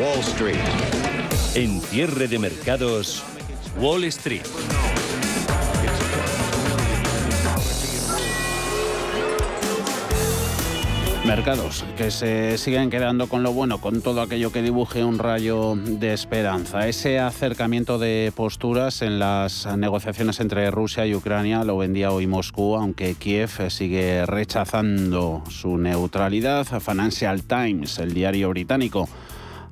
Wall Street. En cierre de mercados, Wall Street. Mercados que se siguen quedando con lo bueno, con todo aquello que dibuje un rayo de esperanza. Ese acercamiento de posturas en las negociaciones entre Rusia y Ucrania lo vendía hoy Moscú, aunque Kiev sigue rechazando su neutralidad. Financial Times, el diario británico,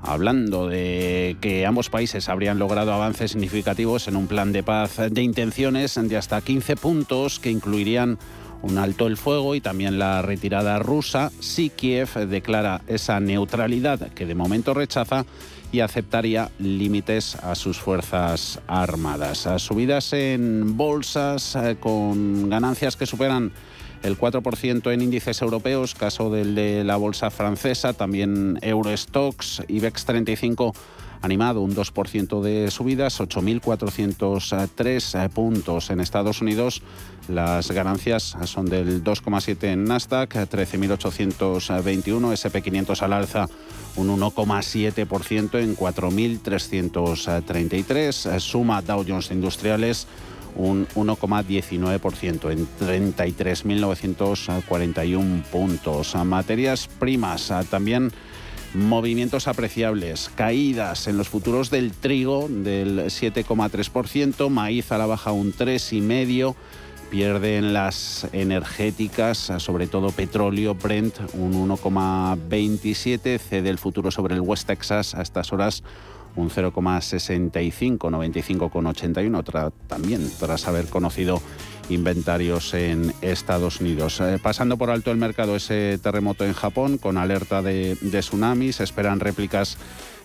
hablando de que ambos países habrían logrado avances significativos en un plan de paz de intenciones de hasta 15 puntos que incluirían un alto el fuego y también la retirada rusa si Kiev declara esa neutralidad que de momento rechaza y aceptaría límites a sus fuerzas armadas. Subidas en bolsas eh, con ganancias que superan el 4% en índices europeos, caso del de la bolsa francesa, también Eurostox, IBEX 35 animado un 2% de subidas, 8.403 eh, puntos en Estados Unidos. Las ganancias son del 2,7 en Nasdaq, 13.821, SP500 al alza un 1,7% en 4.333. Suma Dow Jones Industriales un 1,19% en 33.941 puntos. Materias primas también movimientos apreciables, caídas en los futuros del trigo del 7,3%, maíz a la baja un 3,5%, pierden las energéticas, sobre todo petróleo, Brent un 1,27%, cede el futuro sobre el West Texas a estas horas un 0,65, 95,81, también tras haber conocido inventarios en Estados Unidos. Eh, pasando por alto el mercado ese terremoto en Japón con alerta de, de tsunami, se esperan réplicas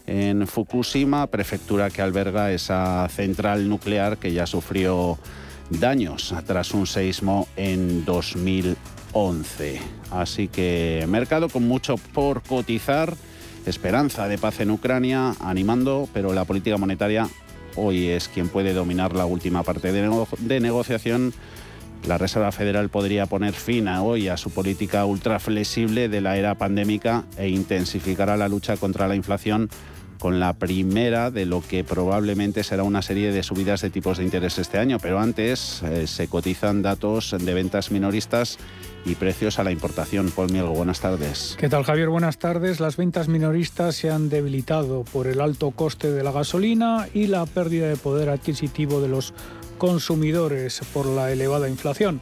en Fukushima, prefectura que alberga esa central nuclear que ya sufrió daños tras un seismo en 2011. Así que mercado con mucho por cotizar, esperanza de paz en Ucrania, animando, pero la política monetaria hoy es quien puede dominar la última parte de, negociación. La Reserva Federal podría poner fin a hoy a su política ultra flexible de la era pandémica e intensificará la lucha contra la inflación con la primera de lo que probablemente será una serie de subidas de tipos de interés este año. Pero antes eh, se cotizan datos de ventas minoristas y precios a la importación. Paul Mielgo, buenas tardes. ¿Qué tal, Javier? Buenas tardes. Las ventas minoristas se han debilitado por el alto coste de la gasolina y la pérdida de poder adquisitivo de los consumidores por la elevada inflación.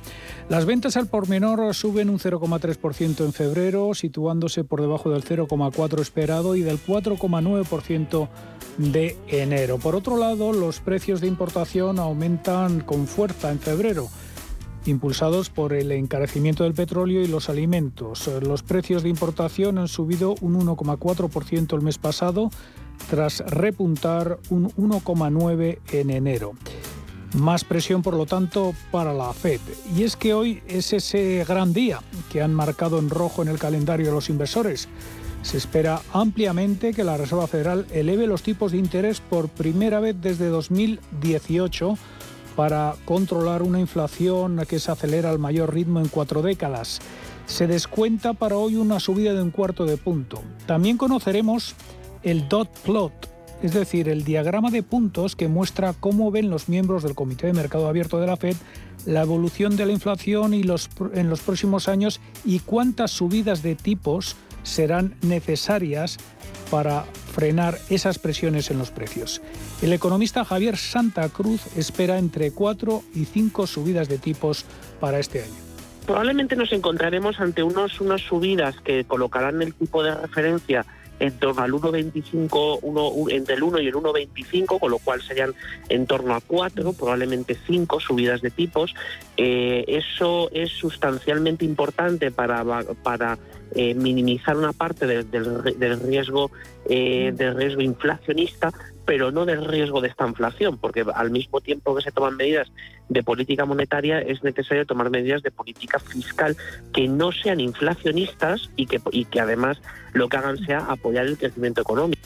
Las ventas al por menor suben un 0,3% en febrero, situándose por debajo del 0,4% esperado y del 4,9% de enero. Por otro lado, los precios de importación aumentan con fuerza en febrero impulsados por el encarecimiento del petróleo y los alimentos. Los precios de importación han subido un 1,4% el mes pasado, tras repuntar un 1,9% en enero. Más presión, por lo tanto, para la Fed. Y es que hoy es ese gran día que han marcado en rojo en el calendario los inversores. Se espera ampliamente que la Reserva Federal eleve los tipos de interés por primera vez desde 2018 para controlar una inflación que se acelera al mayor ritmo en cuatro décadas. Se descuenta para hoy una subida de un cuarto de punto. También conoceremos el dot plot, es decir, el diagrama de puntos que muestra cómo ven los miembros del Comité de Mercado Abierto de la Fed la evolución de la inflación y los, en los próximos años y cuántas subidas de tipos serán necesarias para frenar esas presiones en los precios. El economista Javier Santa Cruz espera entre cuatro y cinco subidas de tipos para este año. Probablemente nos encontraremos ante unos, unas subidas que colocarán el tipo de referencia en torno al 1,25, entre el 1 y el 1,25, con lo cual serían en torno a 4, probablemente 5 subidas de tipos. Eh, eso es sustancialmente importante para, para eh, minimizar una parte del, riesgo eh, del riesgo inflacionista, pero no del riesgo de esta inflación, porque al mismo tiempo que se toman medidas de política monetaria es necesario tomar medidas de política fiscal que no sean inflacionistas y que, y que además lo que hagan sea apoyar el crecimiento económico.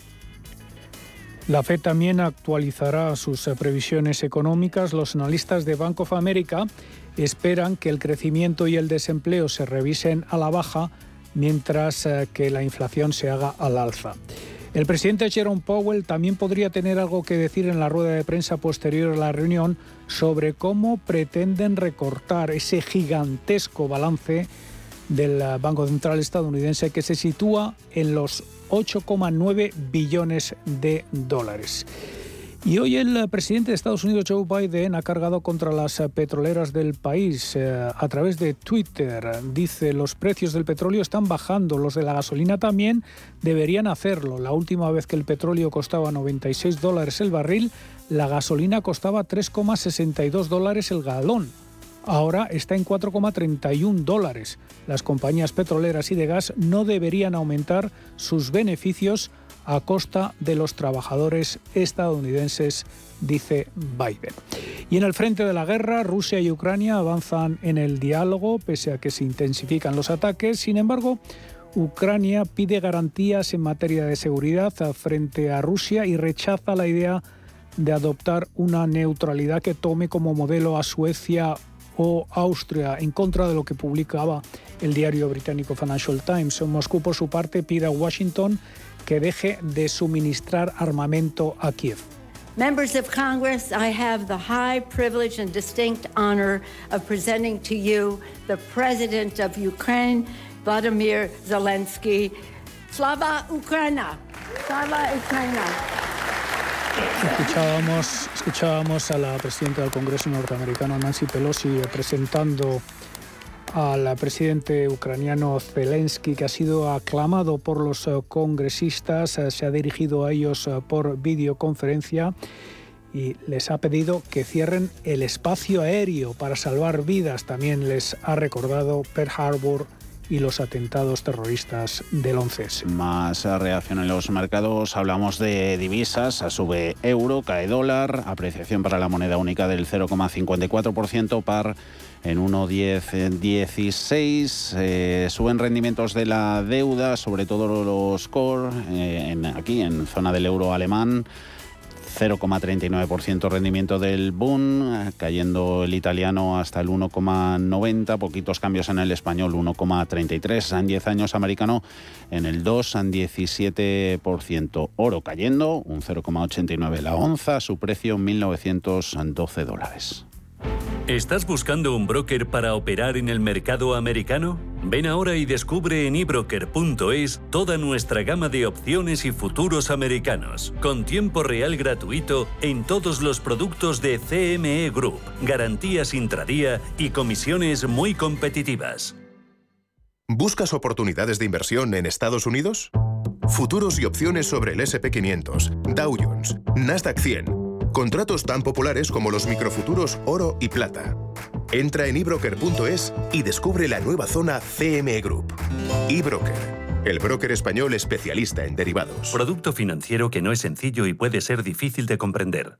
La FED también actualizará sus eh, previsiones económicas. Los analistas de Bank of America esperan que el crecimiento y el desempleo se revisen a la baja mientras eh, que la inflación se haga al alza. El presidente Jerome Powell también podría tener algo que decir en la rueda de prensa posterior a la reunión sobre cómo pretenden recortar ese gigantesco balance del eh, Banco Central estadounidense que se sitúa en los 8,9 billones de dólares. Y hoy el presidente de Estados Unidos, Joe Biden, ha cargado contra las petroleras del país eh, a través de Twitter. Dice, los precios del petróleo están bajando, los de la gasolina también deberían hacerlo. La última vez que el petróleo costaba 96 dólares el barril, la gasolina costaba 3,62 dólares el galón. Ahora está en 4,31 dólares. Las compañías petroleras y de gas no deberían aumentar sus beneficios a costa de los trabajadores estadounidenses, dice Biden. Y en el frente de la guerra, Rusia y Ucrania avanzan en el diálogo pese a que se intensifican los ataques. Sin embargo, Ucrania pide garantías en materia de seguridad frente a Rusia y rechaza la idea de adoptar una neutralidad que tome como modelo a Suecia o Austria, en contra de lo que publicaba el diario británico Financial Times. Moscú, por su parte, pide a Washington que deje de suministrar armamento a Kiev. Members of Congress, I have the high privilege and distinct honor of presenting to you the President of Ukraine, Vladimir Zelensky. Slava Ukraina! Slava Ukraina! Escuchábamos, escuchábamos a la presidenta del Congreso norteamericano, Nancy Pelosi, presentando al presidente ucraniano Zelensky, que ha sido aclamado por los eh, congresistas, eh, se ha dirigido a ellos eh, por videoconferencia y les ha pedido que cierren el espacio aéreo para salvar vidas. También les ha recordado Pearl Harbor y los atentados terroristas del 11 Más reacción en los mercados, hablamos de divisas, sube euro, cae dólar, apreciación para la moneda única del 0,54%, par en 1,1016. Eh, suben rendimientos de la deuda, sobre todo los core, eh, aquí en zona del euro alemán. 0,39% rendimiento del Bund, cayendo el italiano hasta el 1,90, poquitos cambios en el español, 1,33, en 10 años americano en el 2, en 17%. Oro cayendo, un 0,89 la onza, su precio 1.912 dólares. ¿Estás buscando un broker para operar en el mercado americano? Ven ahora y descubre en ebroker.es toda nuestra gama de opciones y futuros americanos, con tiempo real gratuito en todos los productos de CME Group, garantías intradía y comisiones muy competitivas. ¿Buscas oportunidades de inversión en Estados Unidos? Futuros y opciones sobre el SP500, Dow Jones, Nasdaq 100 Contratos tan populares como los microfuturos oro y plata. Entra en ebroker.es y descubre la nueva zona CME Group. eBroker, el broker español especialista en derivados. Producto financiero que no es sencillo y puede ser difícil de comprender.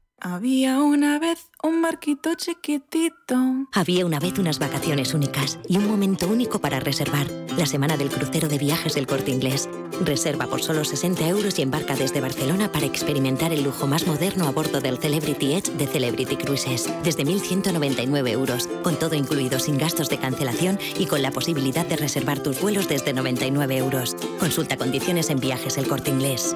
Había una vez un barquito chiquitito. Había una vez unas vacaciones únicas y un momento único para reservar. La semana del crucero de viajes del corte inglés. Reserva por solo 60 euros y embarca desde Barcelona para experimentar el lujo más moderno a bordo del Celebrity Edge de Celebrity Cruises. Desde 1.199 euros, con todo incluido sin gastos de cancelación y con la posibilidad de reservar tus vuelos desde 99 euros. Consulta condiciones en viajes el corte inglés.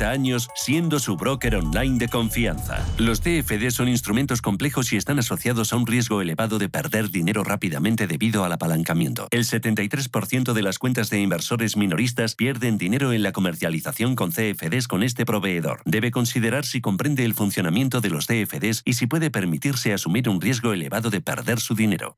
años siendo su broker online de confianza. Los CFD son instrumentos complejos y están asociados a un riesgo elevado de perder dinero rápidamente debido al apalancamiento. El 73% de las cuentas de inversores minoristas pierden dinero en la comercialización con CFDs con este proveedor. Debe considerar si comprende el funcionamiento de los CFDs y si puede permitirse asumir un riesgo elevado de perder su dinero.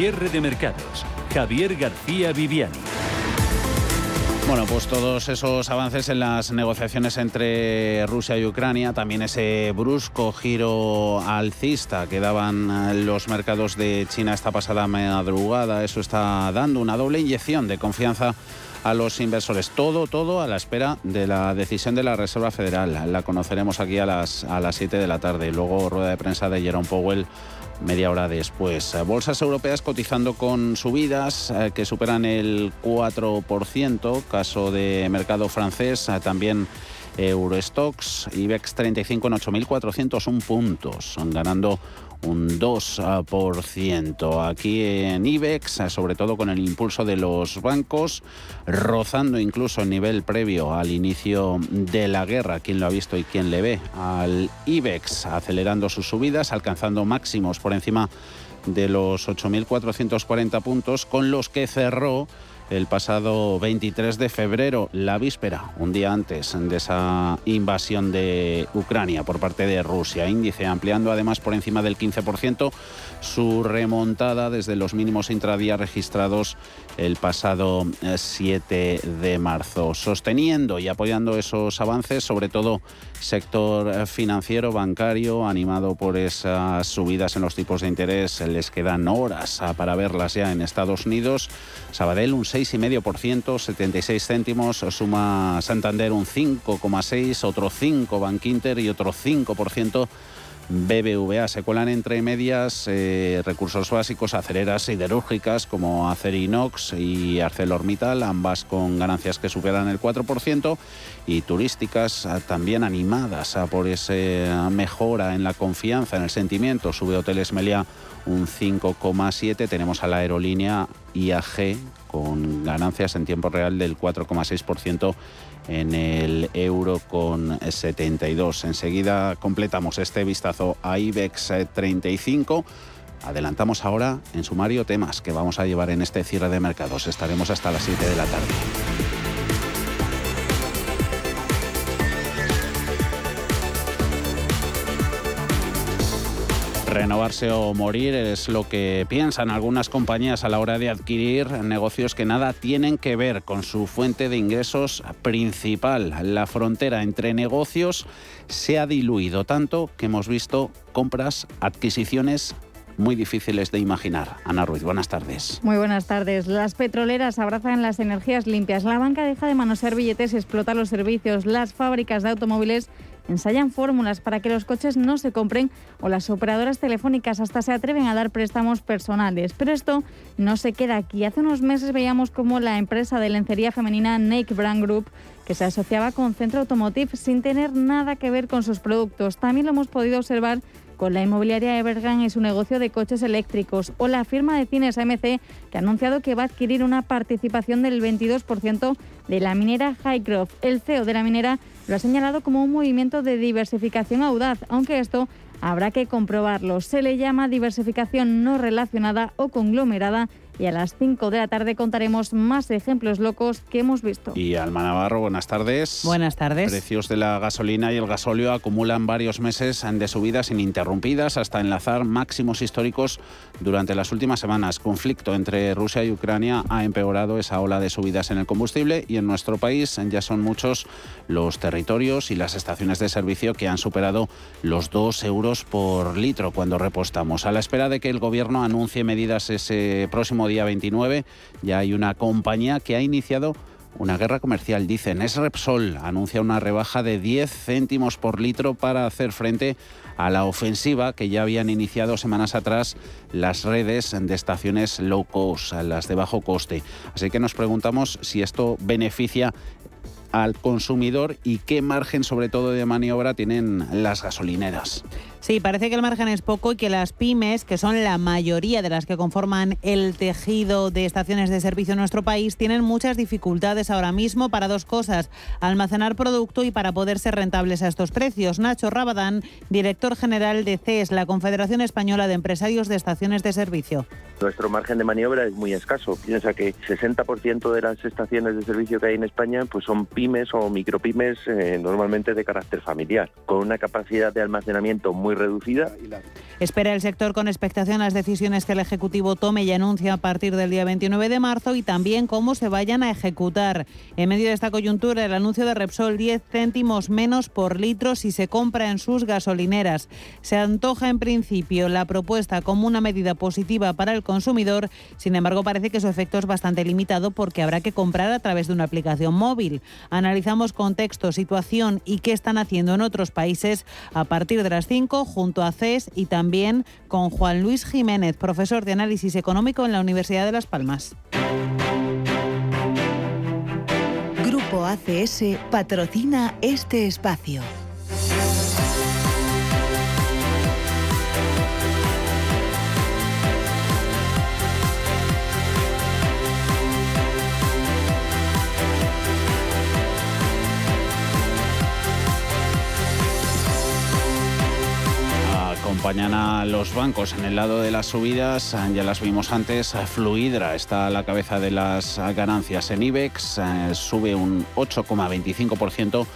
Cierre de mercados. Javier García Viviani. Bueno, pues todos esos avances en las negociaciones entre Rusia y Ucrania, también ese brusco giro alcista que daban eh, los mercados de China esta pasada madrugada, eso está dando una doble inyección de confianza a los inversores. Todo, todo a la espera de la decisión de la Reserva Federal. La conoceremos aquí a las, a las 7 de la tarde. Luego rueda de prensa de Jerome Powell media hora después. Bolsas europeas cotizando con subidas eh, que superan el 4%, caso de mercado francés, eh, también Eurostox, IBEX 35 en 8.401 puntos, ganando un 2%. Aquí en IBEX, sobre todo con el impulso de los bancos, rozando incluso el nivel previo al inicio de la guerra. ¿Quién lo ha visto y quién le ve? Al IBEX acelerando sus subidas, alcanzando máximos por encima de los 8.440 puntos, con los que cerró el pasado 23 de febrero, la víspera, un día antes de esa invasión de Ucrania por parte de Rusia. Índice ampliando además por encima del 15% su remontada desde los mínimos intradía registrados el pasado 7 eh, de marzo. Sosteniendo y apoyando esos avances, sobre todo sector financiero, bancario, animado por esas subidas en los tipos de interés, les quedan horas ah, para verlas ya en Estados Unidos. Sabadell un 6,5%, 76 céntimos, suma Santander un 5,6%, otro 5 Bank Inter y otro 5% BBVA. Se cuelan entre medias eh, recursos básicos, aceleras siderúrgicas como Acerinox y ArcelorMittal, ambas con ganancias que superan el 4%, y turísticas ah, también animadas ah, por esa mejora en la confianza, en el sentimiento. Sube Hoteles Melia un 5,7%. Tenemos a la aerolínea IAG con ganancias en tiempo real del 4,6% en el euro con 72. Enseguida completamos este vistazo a IBEX 35. Adelantamos ahora en sumario temas que vamos a llevar en este cierre de mercados. Estaremos hasta las 7 de la tarde. Renovarse o morir es lo que piensan algunas compañías a la hora de adquirir negocios que nada tienen que ver con su fuente de ingresos principal. La frontera entre negocios se ha diluido tanto que hemos visto compras, adquisiciones muy difíciles de imaginar. Ana Ruiz, buenas tardes. Muy buenas tardes. Las petroleras abrazan las energías limpias. La banca deja de manosear billetes explota los servicios. Las fábricas de automóviles ensayan fórmulas para que los coches no se compren o las operadoras telefónicas hasta se atreven a dar préstamos personales. Pero esto no se queda aquí. Hace unos meses veíamos cómo la empresa de lencería femenina Nike Brand Group que se asociaba con Centro Automotive sin tener nada que ver con sus productos. También lo hemos podido observar con la inmobiliaria Evergrande en su negocio de coches eléctricos, o la firma de cines AMC, que ha anunciado que va a adquirir una participación del 22% de la minera Highgrove. El CEO de la minera lo ha señalado como un movimiento de diversificación audaz, aunque esto habrá que comprobarlo. Se le llama diversificación no relacionada o conglomerada y a las 5 de la tarde contaremos más ejemplos locos que hemos visto. Y Alma Navarro, buenas tardes. Buenas tardes. Precios de la gasolina y el gasóleo acumulan varios meses de subidas ininterrumpidas hasta enlazar máximos históricos durante las últimas semanas. Conflicto entre Rusia y Ucrania ha empeorado esa ola de subidas en el combustible y en nuestro país ya son muchos los territorios y las estaciones de servicio que han superado los 2 euros por litro cuando repostamos. A la espera de que el gobierno anuncie medidas ese próximo día 29, ya hay una compañía que ha iniciado una guerra comercial, dicen. Es Repsol, anuncia una rebaja de 10 céntimos por litro para hacer frente a la ofensiva que ya habían iniciado semanas atrás las redes de estaciones low cost, las de bajo coste. Así que nos preguntamos si esto beneficia al consumidor y qué margen sobre todo de maniobra tienen las gasolineras. Sí, parece que el margen es poco y que las pymes, que son la mayoría de las que conforman el tejido de estaciones de servicio en nuestro país, tienen muchas dificultades ahora mismo para dos cosas, almacenar producto y para poder ser rentables a estos precios. Nacho Rabadán, director general de CES, la Confederación Española de Empresarios de Estaciones de Servicio. Nuestro margen de maniobra es muy escaso. Piensa que 60% de las estaciones de servicio que hay en España pues son pymes o micropymes eh, normalmente de carácter familiar, con una capacidad de almacenamiento muy reducida. Espera el sector con expectación las decisiones que el Ejecutivo tome y anuncie a partir del día 29 de marzo y también cómo se vayan a ejecutar. En medio de esta coyuntura, el anuncio de Repsol 10 céntimos menos por litro si se compra en sus gasolineras. Se antoja en principio la propuesta como una medida positiva para el consumidor, sin embargo parece que su efecto es bastante limitado porque habrá que comprar a través de una aplicación móvil. Analizamos contexto, situación y qué están haciendo en otros países a partir de las 5 junto a CES y también con Juan Luis Jiménez, profesor de análisis económico en la Universidad de Las Palmas. Grupo ACS patrocina este espacio. Acompañan a los bancos en el lado de las subidas. Ya las vimos antes. Fluidra está a la cabeza de las ganancias en IBEX. Eh, sube un 8,25%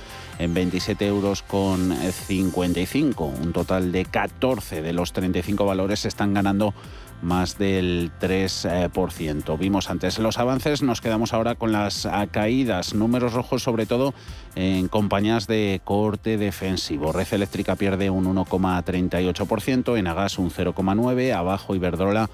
en 27 euros con 55. Un total de 14 de los 35 valores están ganando más del 3%. Vimos antes los avances, nos quedamos ahora con las caídas, números rojos sobre todo en compañías de corte defensivo. Red Eléctrica pierde un 1,38%, Enagas un 0,9%, abajo Iberdrola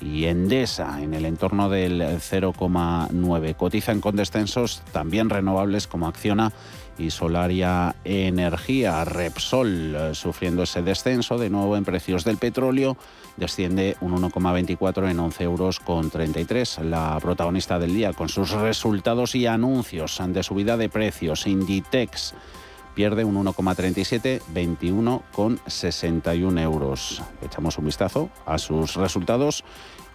y Endesa en el entorno del 0,9. Cotizan con descensos también renovables como Acciona y Solaria Energía. Repsol sufriendo ese descenso de nuevo en precios del petróleo desciende un 1,24 en 11 euros con 33. La protagonista del día con sus resultados y anuncios de subida de precios. Inditex pierde un 1,37, 21,61 euros. Echamos un vistazo a sus resultados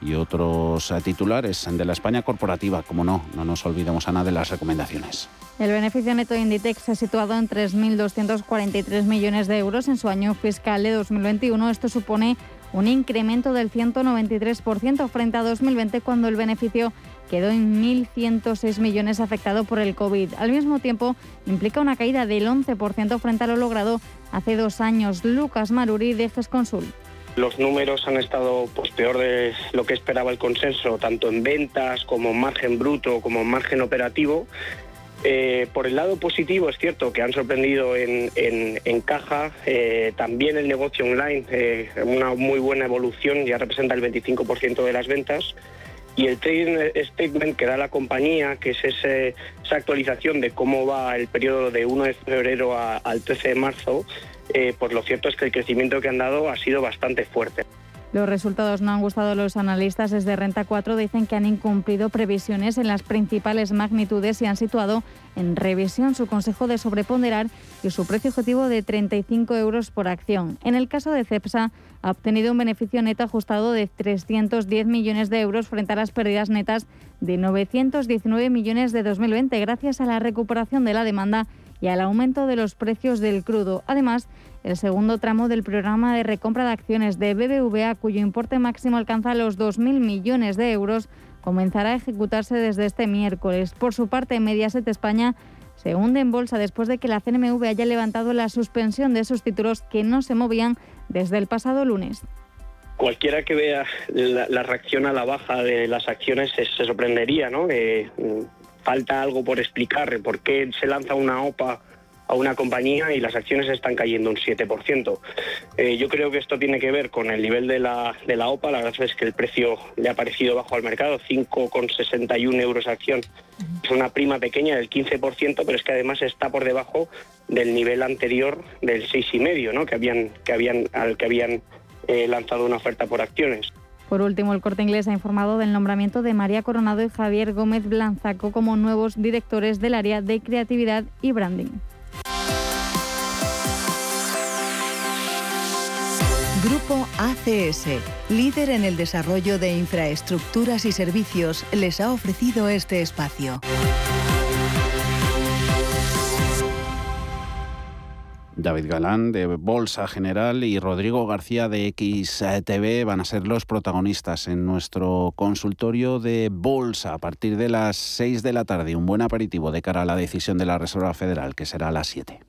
y otros titulares de la España corporativa. Como no, no nos olvidemos, Ana, de las recomendaciones. El beneficio neto de Inditex se ha situado en 3.243 millones de euros en su año fiscal de 2021. Esto supone un incremento del 193% frente a 2020 cuando el beneficio quedó en 1.106 millones afectado por el COVID. Al mismo tiempo, implica una caída del 11% frente a lo logrado hace dos años. Lucas Maruri de Consul. Los números han estado pues, peor de lo que esperaba el consenso, tanto en ventas como en margen bruto como en margen operativo. Eh, por el lado positivo es cierto que han sorprendido en, caja, eh, también el negocio online, eh, una muy buena evolución, ya representa el 25% de las ventas. Y el trading statement que da la compañía, que es esa actualización de cómo va el periodo de 1 de febrero al 13 de marzo, pues lo cierto es que el crecimiento que han dado ha sido bastante fuerte. Los resultados no han gustado a los analistas. Desde Renta 4 dicen que han incumplido previsiones en las principales magnitudes y han situado en revisión su consejo de sobreponderar y su precio objetivo de 35 euros por acción. En el caso de CEPSA, ha obtenido un beneficio neto ajustado de 310 millones de euros frente a las pérdidas netas de 919 millones de 2020 gracias a la recuperación de la demanda y al aumento de los precios del crudo. Además, el segundo tramo del programa de recompra de acciones de BBVA, cuyo importe máximo alcanza los 2.000 millones de euros, comenzará a ejecutarse desde este miércoles. Por su parte, Mediaset España se hunde en bolsa después de que la CNMV haya levantado la suspensión de sus títulos que no se movían desde el pasado lunes cualquiera que vea la, reacción a la baja de las acciones se, sorprendería, ¿no? Mm, falta algo por explicar, por qué se lanza una OPA a una compañía y las acciones están cayendo un 7%. Eh, yo creo que esto tiene que ver con el nivel de la, de la OPA. La verdad es que el precio le ha parecido bajo al mercado, 5,61 euros acción. Es una prima pequeña del 15%, pero es que además está por debajo del nivel anterior del 6,5, ¿no? que habían, que habían, al que habían eh, lanzado una oferta por acciones. Por último, el Corte Inglés ha informado del nombramiento de María Coronado y Javier Gómez Blanzaco como nuevos directores del área de creatividad y branding. Grupo ACS, líder en el desarrollo de infraestructuras y servicios, les ha ofrecido este espacio. David Galán de Bolsa General y Rodrigo García de XTV van a ser los protagonistas en nuestro consultorio de Bolsa a partir de las 6 de la tarde. Un buen aperitivo de cara a la decisión de la Reserva Federal, que será a las 7.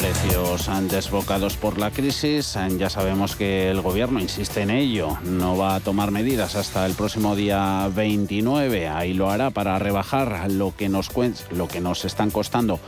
Precios desbocados por la crisis. Ya sabemos que el gobierno insiste en ello. No va a tomar medidas hasta el próximo día 29. Ahí lo hará para rebajar lo que nos, lo que nos están costando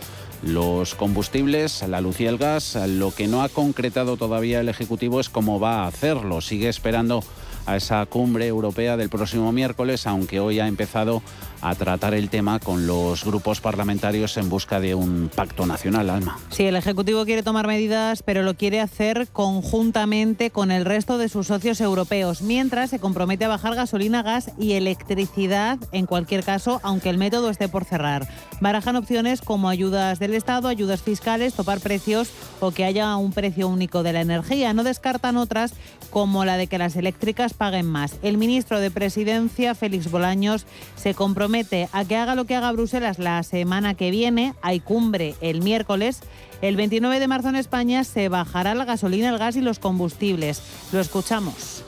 los combustibles, la luz y el gas. Lo que no ha concretado todavía el Ejecutivo es cómo va a hacerlo. Sigue esperando a esa cumbre europea del próximo miércoles, aunque hoy ha empezado a tratar el tema con los grupos parlamentarios en busca de un pacto nacional, Alma. Sí, el Ejecutivo quiere tomar medidas, pero lo quiere hacer conjuntamente con el resto de sus socios europeos, mientras se compromete a bajar gasolina, gas y electricidad en cualquier caso, aunque el método esté por cerrar. Barajan opciones como ayudas del Estado, ayudas fiscales, topar precios o que haya un precio único de la energía. No descartan otras como la de que las eléctricas paguen más. El ministro de Presidencia, Félix Bolaños, se compromete a que haga lo que haga Bruselas la semana que viene, hay cumbre el miércoles. El 29 de marzo en España se bajará la gasolina, el gas y los combustibles. Lo escuchamos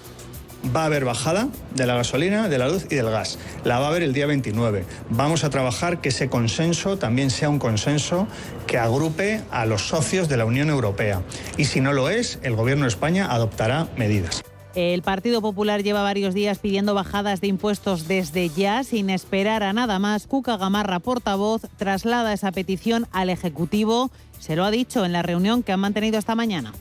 va a haber bajada de la gasolina, de la luz y del gas. La va a haber el día 29. Vamos a trabajar que ese consenso también sea un consenso que agrupe a los socios de la Unión Europea. Y si no lo es, el Gobierno de España adoptará medidas. El Partido Popular lleva varios días pidiendo bajadas de impuestos desde ya, sin esperar a nada más. Cuca Gamarra, portavoz, traslada esa petición al Ejecutivo. Se lo ha dicho en la reunión que han mantenido esta mañana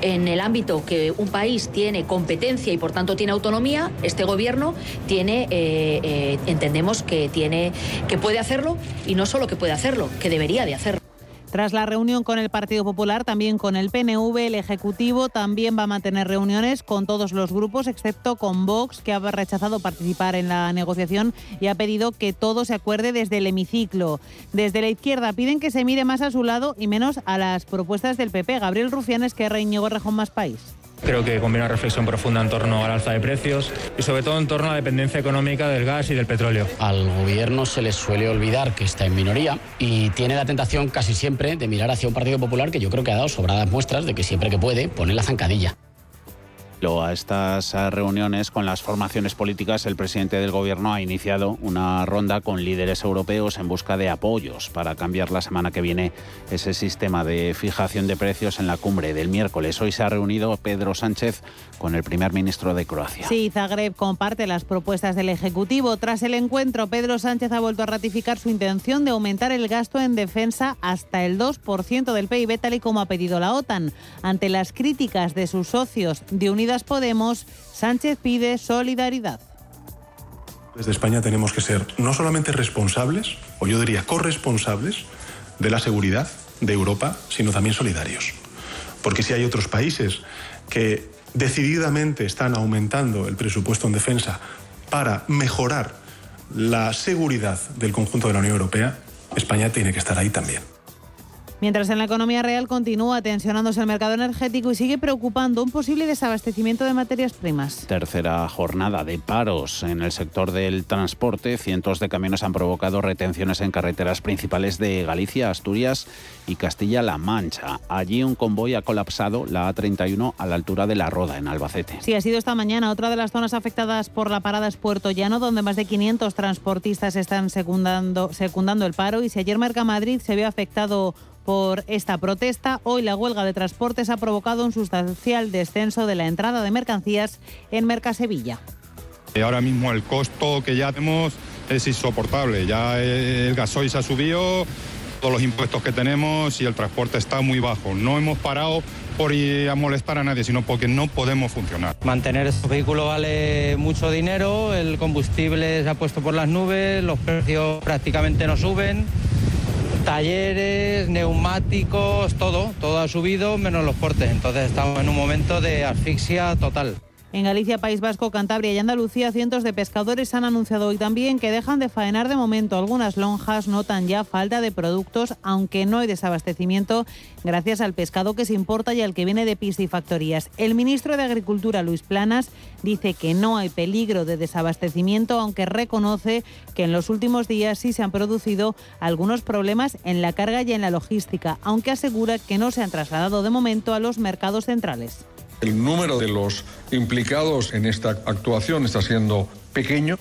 en el ámbito que un país tiene competencia y por tanto tiene autonomía, este gobierno tiene, eh, eh, entendemos que tiene, que puede hacerlo y no solo que puede hacerlo, que debería de hacerlo. Tras la reunión con el Partido Popular, también con el PNV, el Ejecutivo también va a mantener reuniones con todos los grupos, excepto con Vox, que ha rechazado participar en la negociación y ha pedido que todo se acuerde desde el hemiciclo. Desde la izquierda piden que se mire más a su lado y menos a las propuestas del PP. Gabriel Rufianes, que Reñigo Rejón Más País. Creo que conviene una reflexión profunda en torno al alza de precios y sobre todo en torno a la dependencia económica del gas y del petróleo. Al gobierno se les suele olvidar que está en minoría y tiene la tentación casi siempre de mirar hacia un Partido Popular que yo creo que ha dado sobradas muestras de que siempre que puede pone la zancadilla. A estas reuniones con las formaciones políticas, el presidente del Gobierno ha iniciado una ronda con líderes europeos en busca de apoyos para cambiar la semana que viene ese sistema de fijación de precios en la cumbre del miércoles. Hoy se ha reunido Pedro Sánchez con el primer ministro de Croacia. Sí, Zagreb comparte las propuestas del Ejecutivo. Tras el encuentro, Pedro Sánchez ha vuelto a ratificar su intención de aumentar el gasto en defensa hasta el 2% del PIB, tal y como ha pedido la OTAN. Ante las críticas de sus socios de Podemos, Sánchez pide solidaridad. Desde España tenemos que ser no solamente responsables, o yo diría corresponsables, de la seguridad de Europa, sino también solidarios. Porque si hay otros países que decididamente están aumentando el presupuesto en defensa para mejorar la seguridad del conjunto de la Unión Europea, España tiene que estar ahí también. Mientras en la economía real continúa tensionándose el mercado energético y sigue preocupando un posible desabastecimiento de materias primas. Tercera jornada de paros en el sector del transporte. Cientos de camiones han provocado retenciones en carreteras principales de Galicia, Asturias y Castilla-La Mancha. Allí un convoy ha colapsado la A31 a la altura de La Roda, en Albacete. Sí, ha sido esta mañana. Otra de las zonas afectadas por la parada es Puerto Llano, donde más de 500 transportistas están secundando, secundando el paro. Y si ayer Mercamadrid se vio afectado por esta protesta, hoy la huelga de transportes ha provocado un sustancial descenso de la entrada de mercancías en Mercasevilla. Eh, ahora mismo el costo que ya tenemos es insoportable. Ya el gasoil se ha subido, todos los impuestos que tenemos y el transporte está muy bajo. No hemos parado por ir a molestar a nadie, sino porque no podemos funcionar. Mantener estos vehículos vale mucho dinero, el combustible se ha puesto por las nubes, los precios prácticamente no suben talleres, neumáticos, todo, todo ha subido menos los portes. Entonces estamos en un momento de asfixia total. En Galicia, País Vasco, Cantabria y Andalucía, cientos de pescadores han anunciado hoy también que dejan de faenar de momento. Algunas lonjas notan ya falta de productos, aunque no hay desabastecimiento gracias al pescado que se importa y al que viene de piscifactorías. El ministro de Agricultura, Luis Planas, dice que no hay peligro de desabastecimiento, aunque reconoce que en los últimos días sí se han producido algunos problemas en la carga y en la logística, aunque asegura que no se han trasladado de momento a los mercados centrales. El número de los implicados en esta actuación está siendo pequeño,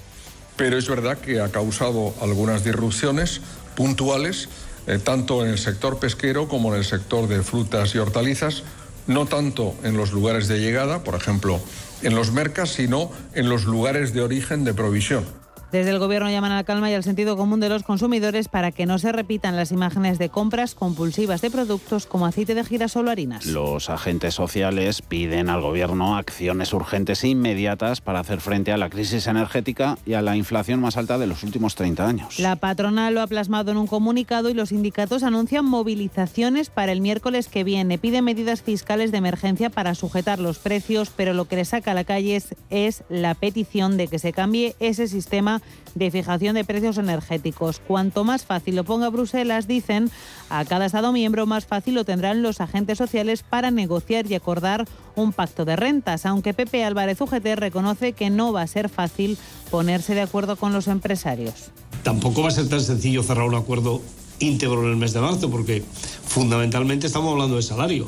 pero es verdad que ha causado algunas disrupciones puntuales eh, tanto en el sector pesquero como en el sector de frutas y hortalizas, no tanto en los lugares de llegada, por ejemplo, en los mercados, sino en los lugares de origen de provisión. Desde el Gobierno llaman a la calma y al sentido común de los consumidores para que no se repitan las imágenes de compras compulsivas de productos como aceite de girasol o harinas. Los agentes sociales piden al Gobierno acciones urgentes e inmediatas para hacer frente a la crisis energética y a la inflación más alta de los últimos 30 años. La patronal lo ha plasmado en un comunicado y los sindicatos anuncian movilizaciones para el miércoles que viene. Piden medidas fiscales de emergencia para sujetar los precios, pero lo que les saca a la calle es, es la petición de que se cambie ese sistema de fijación de precios energéticos. Cuanto más fácil lo ponga Bruselas, dicen, a cada Estado miembro más fácil lo tendrán los agentes sociales para negociar y acordar un pacto de rentas, aunque Pepe Álvarez UGT reconoce que no va a ser fácil ponerse de acuerdo con los empresarios. Tampoco va a ser tan sencillo cerrar un acuerdo íntegro en el mes de marzo, porque fundamentalmente estamos hablando de salario.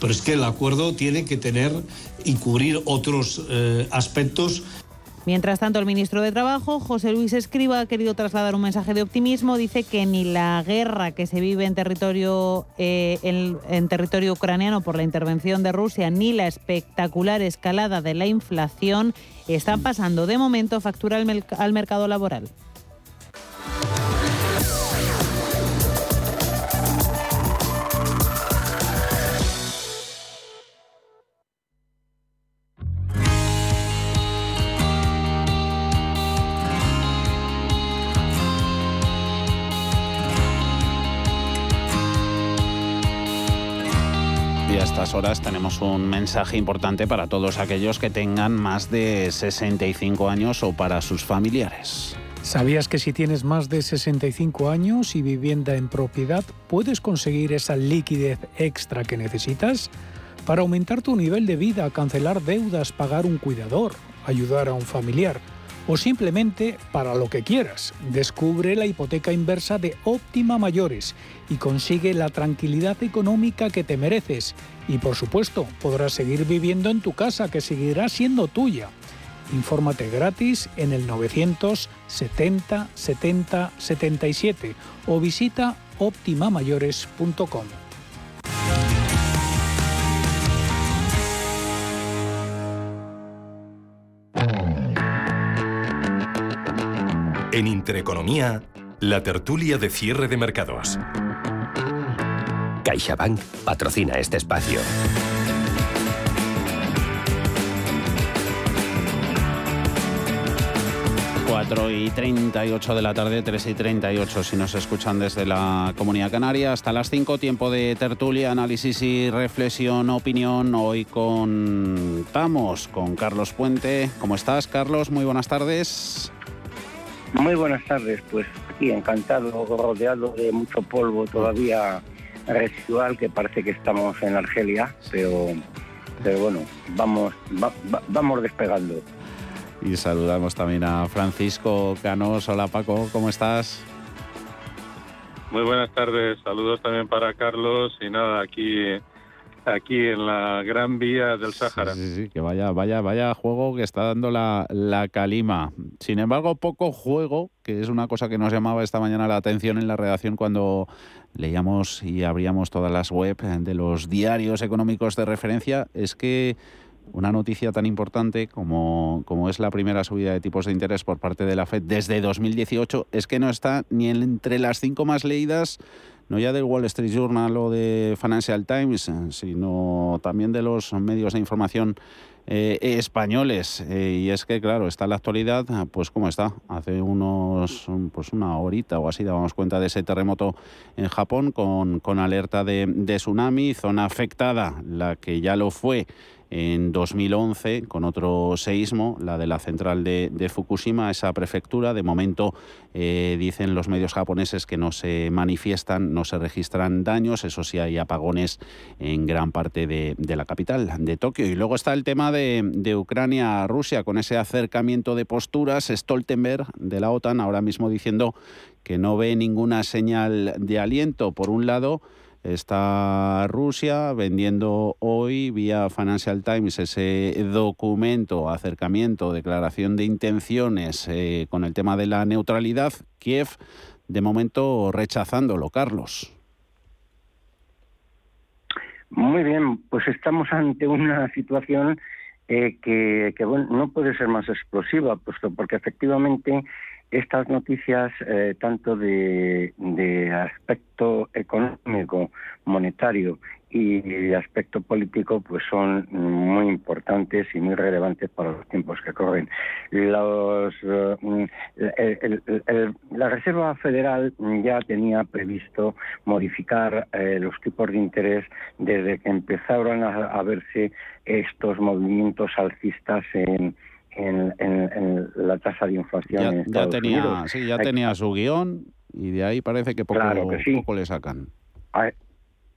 Pero es que el acuerdo tiene que tener y cubrir otros eh, aspectos Mientras tanto, el ministro de Trabajo, José Luis Escriba, ha querido trasladar un mensaje de optimismo. Dice que ni la guerra que se vive en territorio, eh, ucraniano por la intervención de Rusia, ni la espectacular escalada de la inflación están pasando de momento factura al mercado laboral. Horas tenemos un mensaje importante para todos aquellos que tengan más de 65 años o para sus familiares. ¿Sabías que si tienes más de 65 años y vivienda en propiedad, puedes conseguir esa liquidez extra que necesitas? Para aumentar tu nivel de vida, cancelar deudas, pagar un cuidador, ayudar a un familiar o simplemente para lo que quieras. Descubre la hipoteca inversa de Óptima Mayores y consigue la tranquilidad económica que te mereces. Y por supuesto, podrás seguir viviendo en tu casa que seguirá siendo tuya. Infórmate gratis en el 970 70 77 o visita optimamayores.com. En Intereconomía, la tertulia de cierre de mercados. CaixaBank patrocina este espacio. 4 y 38 de la tarde, 3 y 38 si nos escuchan desde la Comunidad Canaria. Hasta las 5, tiempo de tertulia, análisis y reflexión, opinión. Hoy contamos con Carlos Puente. ¿Cómo estás, Carlos? Muy buenas tardes. Muy buenas tardes, pues aquí encantado, rodeado de mucho polvo todavía residual, que parece que estamos en Argelia, pero, pero bueno, vamos, vamos despegando. Y saludamos también a Francisco Canos. Hola Paco, ¿cómo estás? Muy buenas tardes, saludos también para Carlos y nada, aquí aquí en la Gran Vía del Sáhara. Sí, sí, que vaya, vaya, vaya juego que está dando la, la calima. Sin embargo, poco juego, que es una cosa que nos llamaba esta mañana la atención en la redacción cuando leíamos y abríamos todas las web de los diarios económicos de referencia, es que una noticia tan importante como, como, es la primera subida de tipos de interés por parte de la Fed desde 2018 es que no está ni entre las cinco más leídas no ya del Wall Street Journal o de Financial Times, sino también de los medios de información eh, españoles. Eh, y es que, claro, está la actualidad, pues como está. Hace unos, pues una horita o así dábamos cuenta de ese terremoto en Japón con, con alerta de tsunami, zona afectada, la que ya lo fue en 2011 con otro seísmo, la de la central de, Fukushima, esa prefectura. De momento eh, dicen los medios japoneses que no se manifiestan, no se registran daños, eso sí hay apagones en gran parte de, la capital, de Tokio. Y luego está el tema de, de Ucrania-Rusia, con ese acercamiento de posturas. Stoltenberg de la OTAN ahora mismo diciendo que no ve ninguna señal de aliento, por un lado, está Rusia vendiendo hoy vía Financial Times ese documento, acercamiento, declaración de intenciones eh, con el tema de la neutralidad. Kiev de momento rechazándolo, Carlos. Muy bien, pues estamos ante una situación eh, que, bueno, no puede ser más explosiva, puesto porque efectivamente estas noticias, eh, tanto de, aspecto económico, monetario y de aspecto político, pues son muy importantes y muy relevantes para los tiempos que corren. Los, eh, la Reserva Federal ya tenía previsto modificar eh, los tipos de interés desde que empezaron a verse estos movimientos alcistas en en, la tasa de inflación. Ya, tenía, Sí, ya tenía su guion y de ahí parece que poco, poco le sacan. Ah,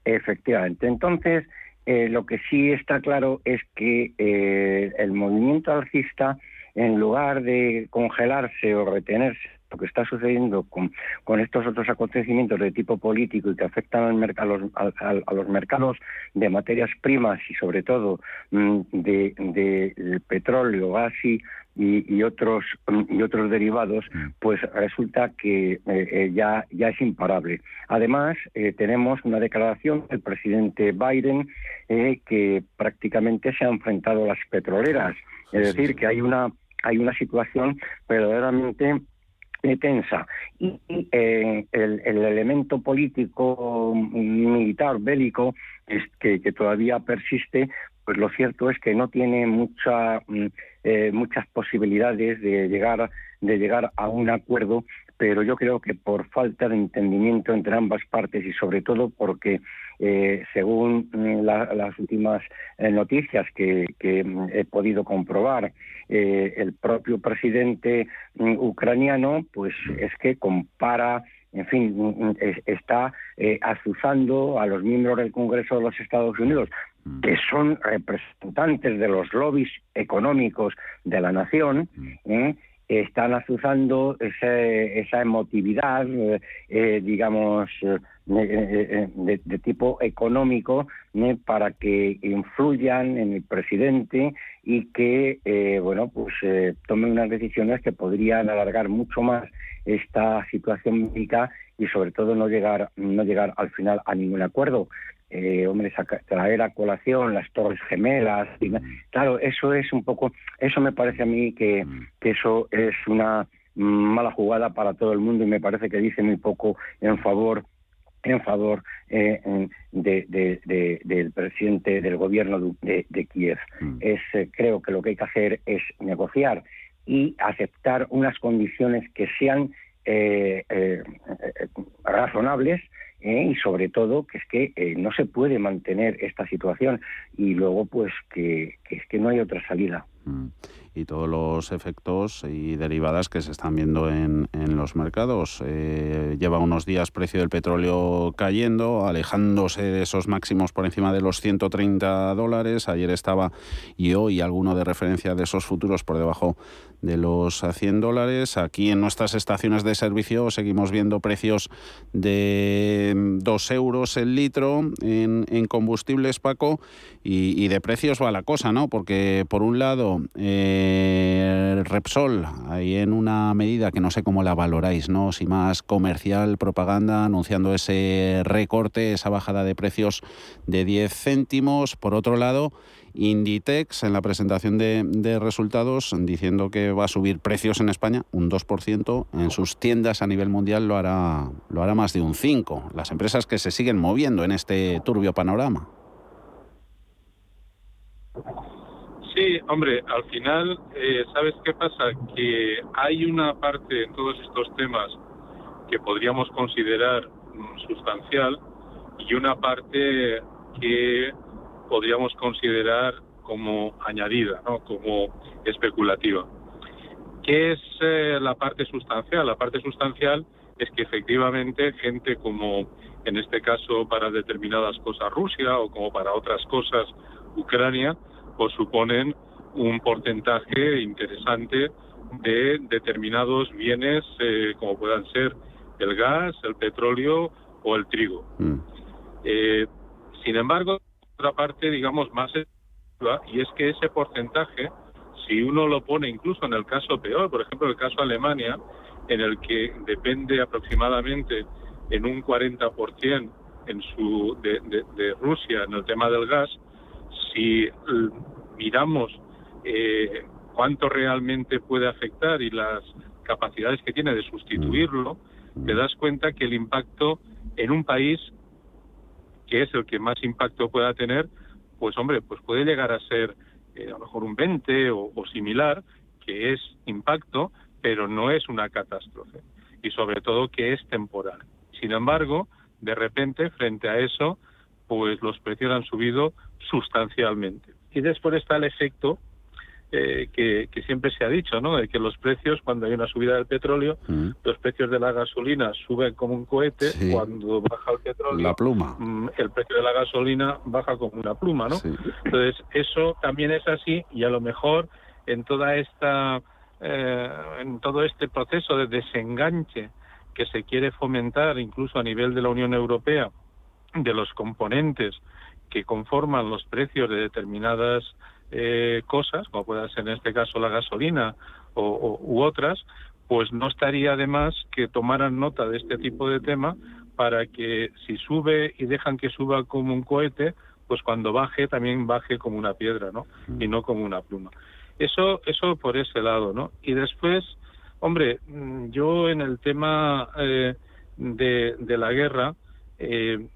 efectivamente. Entonces, eh, lo que sí está claro es que eh, el movimiento alcista, en lugar de congelarse o retenerse lo que está sucediendo con, con estos otros acontecimientos de tipo político y que afectan al a, los, a, los mercados de materias primas y sobre todo mm, de, de petróleo, gas y, y, otros mm, y otros derivados, mm. pues resulta que eh, eh, ya ya es imparable. Además, eh, tenemos una declaración del presidente Biden que prácticamente se ha enfrentado a las petroleras, es decir, que hay una hay una situación verdaderamente tensa y eh, el, elemento político militar bélico es que, que, todavía persiste pues lo cierto es que no tiene mucha mm, eh, muchas posibilidades de llegar de llegar a un acuerdo pero yo creo que por falta de entendimiento entre ambas partes y sobre todo porque eh, según mm, las últimas eh, noticias que, mm, he podido comprobar, eh, el propio presidente mm, ucraniano, pues es que compara en fin, está azuzando a los miembros del Congreso de los Estados Unidos, que son representantes de los lobbies económicos de la nación, están azuzando esa emotividad, digamos, de, tipo económico para que influyan en el presidente y que eh, bueno pues eh, tomen unas decisiones que podrían alargar mucho más esta situación médica y sobre todo no llegar no llegar al final a ningún acuerdo eh, hombre traer a colación las torres gemelas claro eso es un poco eso me parece a mí que, que eso es una mala jugada para todo el mundo y me parece que dice muy poco en favor en favor eh, del presidente del gobierno de, Kiev. Mm. Es, eh, creo que lo que hay que hacer es negociar y aceptar unas condiciones que sean eh, razonables y sobre todo que es que no se puede mantener esta situación y luego pues que, es que no hay otra salida. Mm y todos los efectos y derivadas que se están viendo en, en los mercados. Eh, lleva unos días precio del petróleo cayendo, alejándose de esos máximos por encima de los 130 dólares. Ayer estaba y hoy alguno de referencia de esos futuros por debajo de los 100 dólares. Aquí en nuestras estaciones de servicio seguimos viendo precios de 2 euros el litro en, en combustibles, Paco, y, de precios va la cosa, ¿no? Porque por un lado, eh, Repsol, ahí en una medida que no sé cómo la valoráis, ¿no? Si más comercial, propaganda, anunciando ese recorte, esa bajada de precios de 10 céntimos. Por otro lado, Inditex en la presentación de, resultados diciendo que va a subir precios en España un 2%, en sus tiendas a nivel mundial lo hará, lo hará más de un 5%. Las empresas que se siguen moviendo en este turbio panorama. Sí, hombre, al final, eh, ¿sabes qué pasa? Que hay una parte en todos estos temas que podríamos considerar mm, sustancial y una parte que podríamos considerar como añadida, ¿no? como especulativa. ¿Qué es eh, la parte sustancial? La parte sustancial es que efectivamente gente como en este caso para determinadas cosas Rusia o como para otras cosas Ucrania, pues suponen un porcentaje interesante de determinados bienes eh, como puedan ser el gas, el petróleo o el trigo. Mm. Eh, sin embargo, otra parte, digamos, más y es que ese porcentaje, Si uno lo pone incluso en el caso peor, por ejemplo, el caso Alemania, en el que depende aproximadamente en un 40% en su, de, de, Rusia en el tema del gas, si miramos eh, cuánto realmente puede afectar y las capacidades que tiene de sustituirlo, te das cuenta que el impacto en un país que es el que más impacto pueda tener, pues hombre, pues puede llegar a ser eh, a lo mejor un 20 o, similar, que es impacto, pero no es una catástrofe. Y sobre todo que es temporal. Sin embargo, de repente, frente a eso, pues los precios han subido sustancialmente. Y después está el efecto eh, que, siempre se ha dicho, ¿no? De que los precios, cuando hay una subida del petróleo, mm. los precios de la gasolina suben como un cohete, cuando baja el petróleo, la pluma. Mm, el precio de la gasolina baja como una pluma, ¿no? Entonces, eso también es así y a lo mejor en toda esta, eh, en todo este proceso de desenganche que se quiere fomentar incluso a nivel de la Unión Europea de los componentes que conforman los precios de determinadas eh, cosas, como pueda ser en este caso la gasolina o, u otras, pues no estaría de más que tomaran nota de este tipo de tema para que si sube y dejan que suba como un cohete, pues cuando baje también baje como una piedra, ¿no? Y no como una pluma. Eso, eso por ese lado, ¿no? Y después, hombre, mm, yo en el tema eh, de, de, la guerra, eh,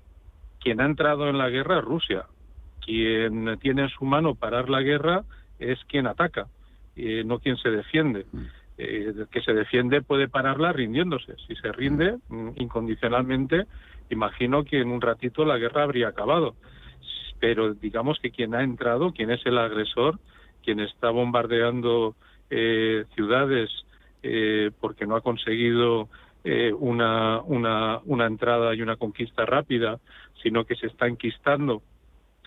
quien ha entrado en la guerra es Rusia quien tiene en su mano parar la guerra es quien ataca, eh, no quien se defiende. Mm. Eh, que se defiende puede pararla rindiéndose. Si se rinde mm, incondicionalmente, imagino que en un ratito la guerra habría acabado. Pero digamos que quien ha entrado, quien es el agresor, quien está bombardeando eh, ciudades porque no ha conseguido una, una, una entrada y una conquista rápida, sino que se está enquistando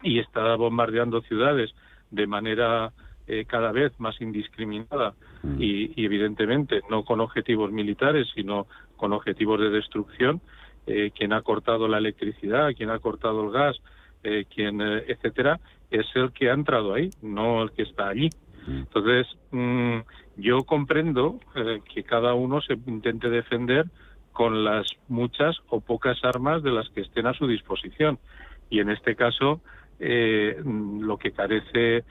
y está bombardeando ciudades de manera eh, cada vez más indiscriminada mm. y, evidentemente no con objetivos militares, sino con objetivos de destrucción. Eh, quien ha cortado la electricidad, quien ha cortado el gas, eh, quien, etcétera, es el que ha entrado ahí, no el que está allí. Mm. Entonces, mm, yo comprendo que cada uno se intente defender con las muchas o pocas armas de las que estén a su disposición. Y en este caso, eh, lo que carece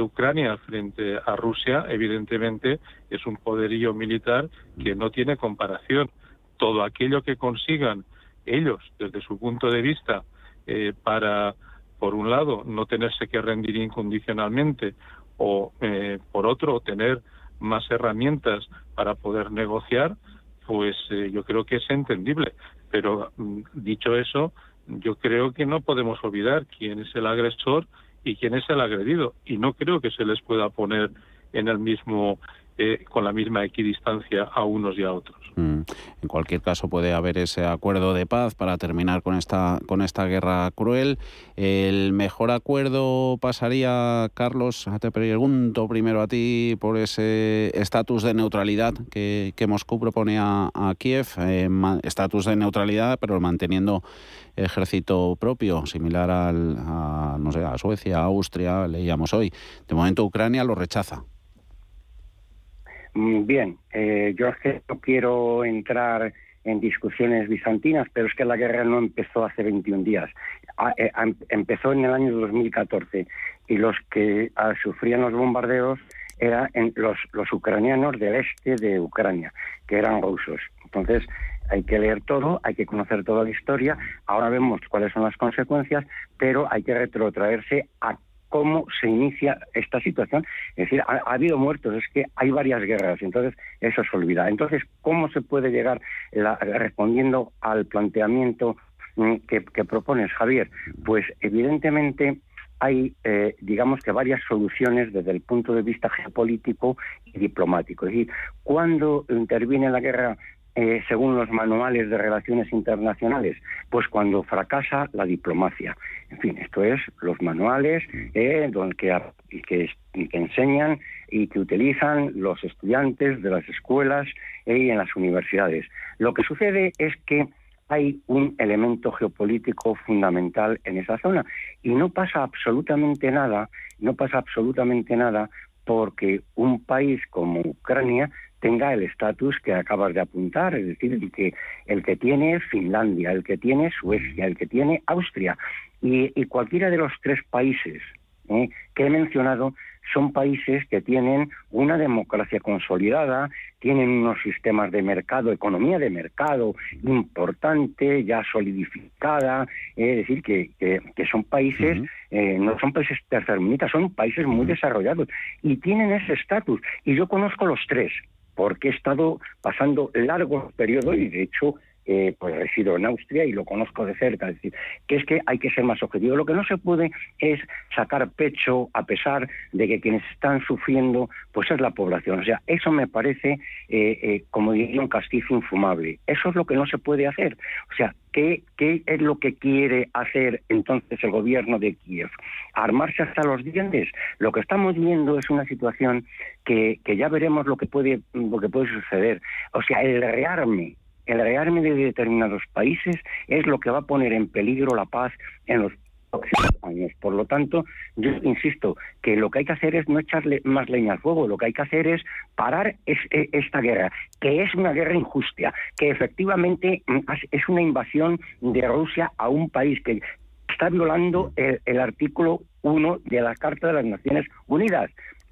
Ucrania frente a Rusia, evidentemente, es un poderío militar que no tiene comparación. Todo aquello que consigan ellos, desde su punto de vista, eh, para, por un lado, no tenerse que rendir incondicionalmente o, eh, por otro, tener más herramientas para poder negociar, pues eh, yo creo que es entendible. Pero mm, dicho eso, yo creo que no podemos olvidar quién es el agresor y quién es el agredido. Y no creo que se les pueda poner en el mismo eh, con la misma equidistancia a unos y a otros. Mm. En cualquier caso puede haber ese acuerdo de paz para terminar con esta con esta guerra cruel. El mejor acuerdo pasaría, Carlos, te pregunto primero a ti por ese estatus de neutralidad que, Moscú propone a, Kiev, eh, estatus de neutralidad, pero manteniendo ejército propio, similar al, a, no sé, a Suecia, a Austria, leíamos hoy. De momento Ucrania lo rechaza. Mm, bien, eh, yo es que no quiero entrar en discusiones bizantinas, pero es que la guerra no empezó hace 21 días. Ah, eh, empezó en el año 2014 y los que ah, sufrían los bombardeos eran los, los ucranianos del este de Ucrania, que eran rusos. Entonces, hay que leer todo, hay que conocer toda la historia. Ahora vemos cuáles son las consecuencias, pero hay que retrotraerse a cómo se inicia esta situación. Es decir, ha, habido muertos, es que hay varias guerras, entonces eso se olvida. Entonces, ¿cómo se puede llegar, respondiendo al planteamiento mm, que, propones, Javier? Pues evidentemente hay, eh, digamos que varias soluciones desde el punto de vista geopolítico y diplomático. Es decir, cuando interviene la guerra eh, según los manuales de relaciones internacionales? Pues cuando fracasa la diplomacia. En fin, esto es los manuales eh, que, enseñan y que utilizan los estudiantes de las escuelas eh, y en las universidades. Lo que sucede es que hay un elemento geopolítico fundamental en esa zona y no pasa absolutamente nada, no pasa absolutamente nada porque un país como Ucrania tenga el estatus que acabas de apuntar, es decir, el que, el que tiene Finlandia, el que tiene Suecia, el que tiene Austria. Y, cualquiera de los tres países ¿eh? que he mencionado son países que tienen una democracia consolidada, tienen unos sistemas de mercado, economía de mercado importante, ya solidificada, es decir, que, que, son países, eh, no son países tercermundistas, son países muy desarrollados y tienen ese estatus. Y yo conozco los tres, porque he estado pasando largos periodos y de hecho eh, pues resido en Austria y lo conozco de cerca, es decir, que es que hay que ser más objetivo. Lo que no se puede es sacar pecho a pesar de que quienes están sufriendo pues es la población. O sea, eso me parece, eh, eh, como diría, un castizo infumable. Eso es lo que no se puede hacer. O sea, ¿qué, ¿qué es lo que quiere hacer entonces el gobierno de Kiev? ¿Armarse hasta los dientes? Lo que estamos viendo es una situación que, que ya veremos lo que puede, lo que puede suceder. O sea, el rearme el rearme de determinados países es lo que va a poner en peligro la paz en los próximos años. Por lo tanto, yo insisto que lo que hay que hacer es no echarle más leña al fuego, lo que hay que hacer es parar e, esta guerra, que es una guerra injusta, que efectivamente mm, es una invasión de Rusia a un país que está violando el, el artículo 1 de la Carta de las Naciones Unidas.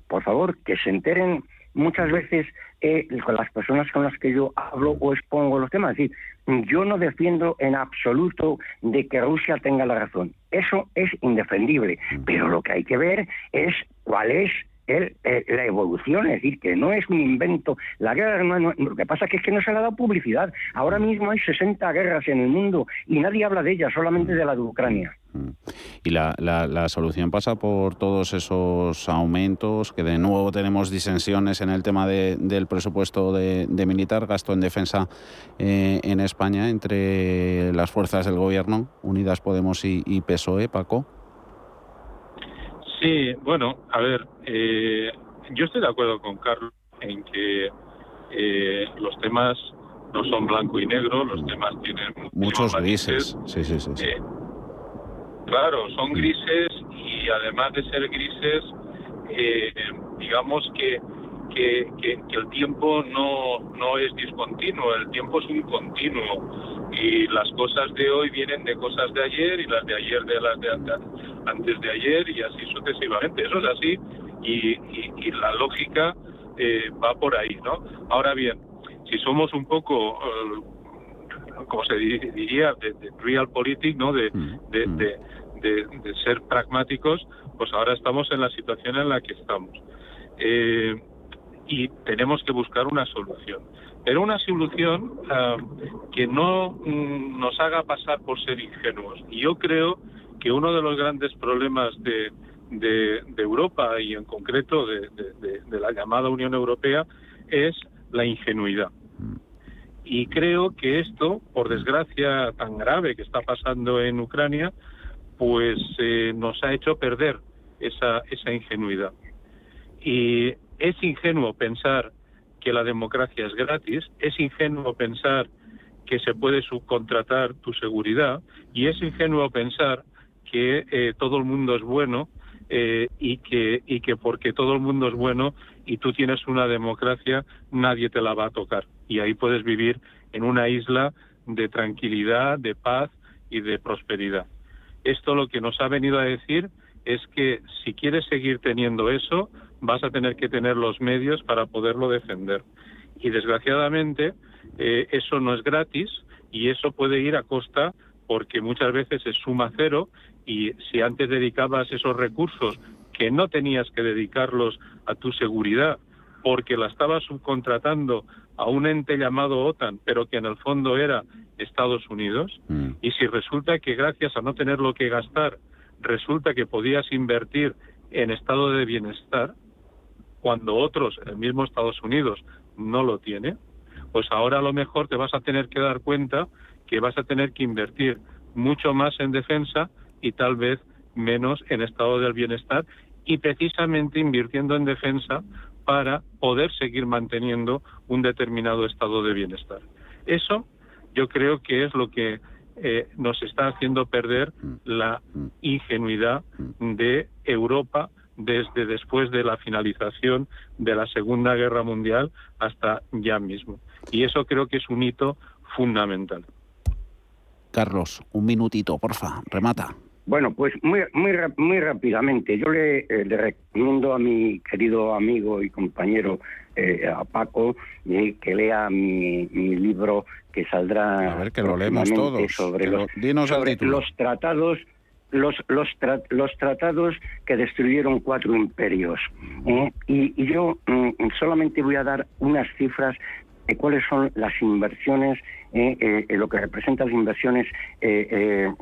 Por favor, que se enteren muchas veces eh, con las personas con las que yo hablo o expongo los temas. Es decir, yo no defiendo en absoluto de que Rusia tenga la razón. Eso es indefendible. Pero lo que hay que ver es cuál es el, eh, la evolución, es decir, que no es un invento. La guerra, no, lo que pasa que, es que no se le ha dado publicidad. Ahora mismo hay 60 guerras en el mundo y nadie habla de ellas, solamente de la de Ucrania. Y la, la, solución pasa por todos esos aumentos, que de nuevo tenemos disensiones en el tema de, del presupuesto de, militar, gasto en defensa eh, en España entre las fuerzas del gobierno, Unidas Podemos y, PSOE, Paco. Sí, bueno, a ver, eh, yo estoy de acuerdo con Carlos en que eh, los temas no son blanco y negro, los temas tienen muchos grises. Sí, sí, sí. Claro, son grises y además de ser grises, eh, digamos que, que, el tiempo no, no es discontinuo, el tiempo es un continuo y las cosas de hoy vienen de cosas de ayer y las de ayer de las de antes de ayer y así sucesivamente. Eso es así y, y, la lógica eh, va por ahí, ¿no? Ahora bien, si somos un poco... Eh, como se diría, de, de realpolitik, ¿no? De, mm, de, mm. de, de, ser pragmáticos, pues ahora estamos en la situación en la que estamos. Eh, y tenemos que buscar una solución. Pero una solución ah, que no mm, nos haga pasar por ser ingenuos. Y yo creo que uno de los grandes problemas de, Europa y en concreto de, de, la llamada Unión Europea es la ingenuidad. Y creo que esto, por desgracia tan grave que está pasando en Ucrania, pues eh, nos ha hecho perder esa, esa ingenuidad. Y es ingenuo pensar que la democracia es gratis, es ingenuo pensar que se puede subcontratar tu seguridad y es ingenuo pensar que eh, todo el mundo es bueno eh, y, que, y que porque todo el mundo es bueno y tú tienes una democracia, nadie te la va a tocar. Y ahí puedes vivir en una isla de tranquilidad, de paz y de prosperidad. Esto lo que nos ha venido a decir es que si quieres seguir teniendo eso, vas a tener que tener los medios para poderlo defender. Y desgraciadamente eh, eso no es gratis y eso puede ir a costa porque muchas veces es suma cero y si antes dedicabas esos recursos que no tenías que dedicarlos a tu seguridad porque la estabas subcontratando a un ente llamado OTAN, pero que en el fondo era Estados Unidos, mm. y si resulta que gracias a no tener lo que gastar, resulta que podías invertir en estado de bienestar, cuando otros, el mismo Estados Unidos, no lo tiene, pues ahora a lo mejor te vas a tener que dar cuenta que vas a tener que invertir mucho más en defensa y tal vez menos en estado del bienestar y precisamente invirtiendo en defensa para poder seguir manteniendo un determinado estado de bienestar. Eso yo creo que es lo que eh, nos está haciendo perder la ingenuidad de Europa desde después de la finalización de la Segunda Guerra Mundial hasta ya mismo. Y eso creo que es un hito fundamental. Carlos, un minutito, porfa, remata. Bueno, pues muy, muy, muy rápidamente. Yo le, eh, le recomiendo a mi querido amigo y compañero eh, a Paco eh, que lea mi, mi, libro que saldrá a ver, que lo leemos todos. sobre, que los, lo, sobre los tratados los, los, tra los, tratados que destruyeron cuatro imperios. ¿eh? Y, y, yo mm, solamente voy a dar unas cifras de cuáles son las inversiones, eh, eh, lo que representan las inversiones en,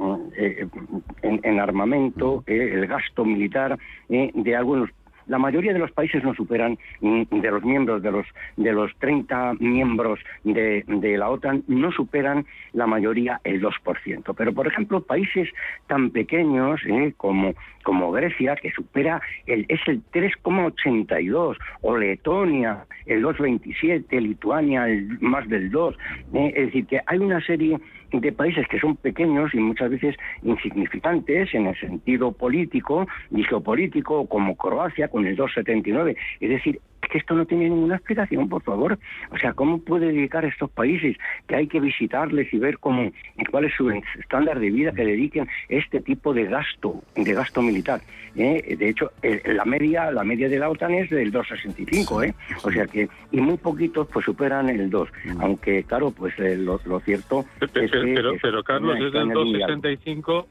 en, armamento, el gasto militar de algunos la mayoría de los países no superan, mm, de los miembros, de los, de los 30 miembros de, de la OTAN, no superan la mayoría el 2%. Pero, por ejemplo, países tan pequeños eh, como, como Grecia, que supera, el, es el 3,82, o Letonia, el 2,27, Lituania, el, más del 2. Eh, es decir, que hay una serie de países que son pequeños y muchas veces insignificantes en el sentido político y geopolítico, como Croacia con el 2,79. Es decir, que esto no tiene ninguna explicación, por favor. O sea, ¿cómo puede dedicar a estos países que hay que visitarles y ver cómo, cuál es su estándar de vida que dediquen este tipo de gasto, de gasto militar? ¿eh? De hecho, la media, la media de la OTAN es del 2,65, ¿eh? O sea que, y muy poquitos pues superan el 2, aunque claro, pues eh, lo, lo, cierto pero, es que... Pero, pero Carlos, es del 2,65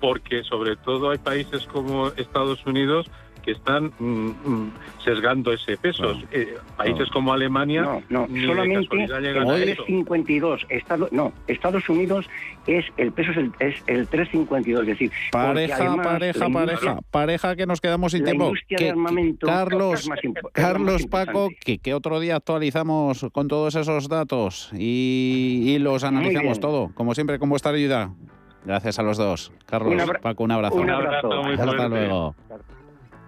porque sobre todo hay países como Estados Unidos que están mm, sesgando ese peso. No, eh, países no. como Alemania no, no, solamente el 3,52. Estados, no, Estados Unidos es el peso es el, es el 3,52, es decir, pareja, además, pareja, pareja, pareja que nos quedamos sin tiempo. Que, armamento, Carlos, más Carlos Paco, que, que, otro día actualizamos con todos esos datos y, y los analizamos todo, como siempre con vuestra ayuda. Gracias a los dos. Carlos, un Paco, un abrazo. Un abrazo. Hasta luego.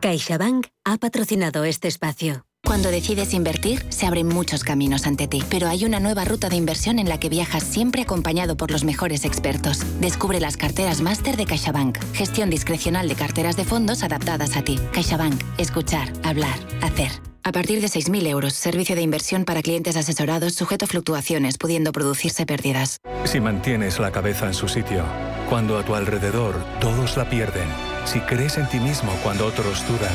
CaixaBank ha patrocinado este espacio. Cuando decides invertir, se abren muchos caminos ante ti, pero hay una nueva ruta de inversión en la que viajas siempre acompañado por los mejores expertos. Descubre las carteras máster de CaixaBank, gestión discrecional de carteras de fondos adaptadas a ti. CaixaBank, escuchar, hablar, hacer. A partir de 6.000 euros, servicio de inversión para clientes asesorados sujeto a fluctuaciones, pudiendo producirse pérdidas. Si mantienes la cabeza en su sitio, cuando a tu alrededor todos la pierden, si crees en ti mismo cuando otros dudan,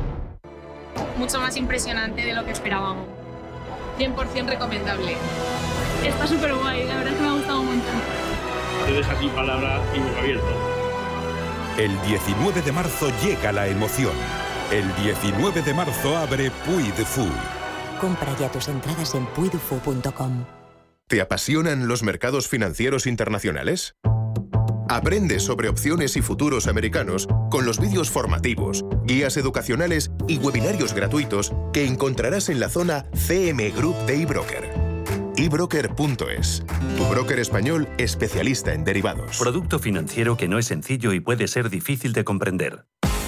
Mucho más impresionante de lo que esperábamos. 100% recomendable. Está súper guay, la verdad es que me ha gustado un montón. Te deja sin palabra y muy abierto. El 19 de marzo llega la emoción. El 19 de marzo abre Puy de Fou. Compra ya tus entradas en puidufu.com. ¿Te apasionan los mercados financieros internacionales? Aprende sobre opciones y futuros americanos con los vídeos formativos, guías educacionales y webinarios gratuitos que encontrarás en la zona CM Group de eBroker ebroker.es, tu broker español especialista en derivados. Producto financiero que no es sencillo y puede ser difícil de comprender.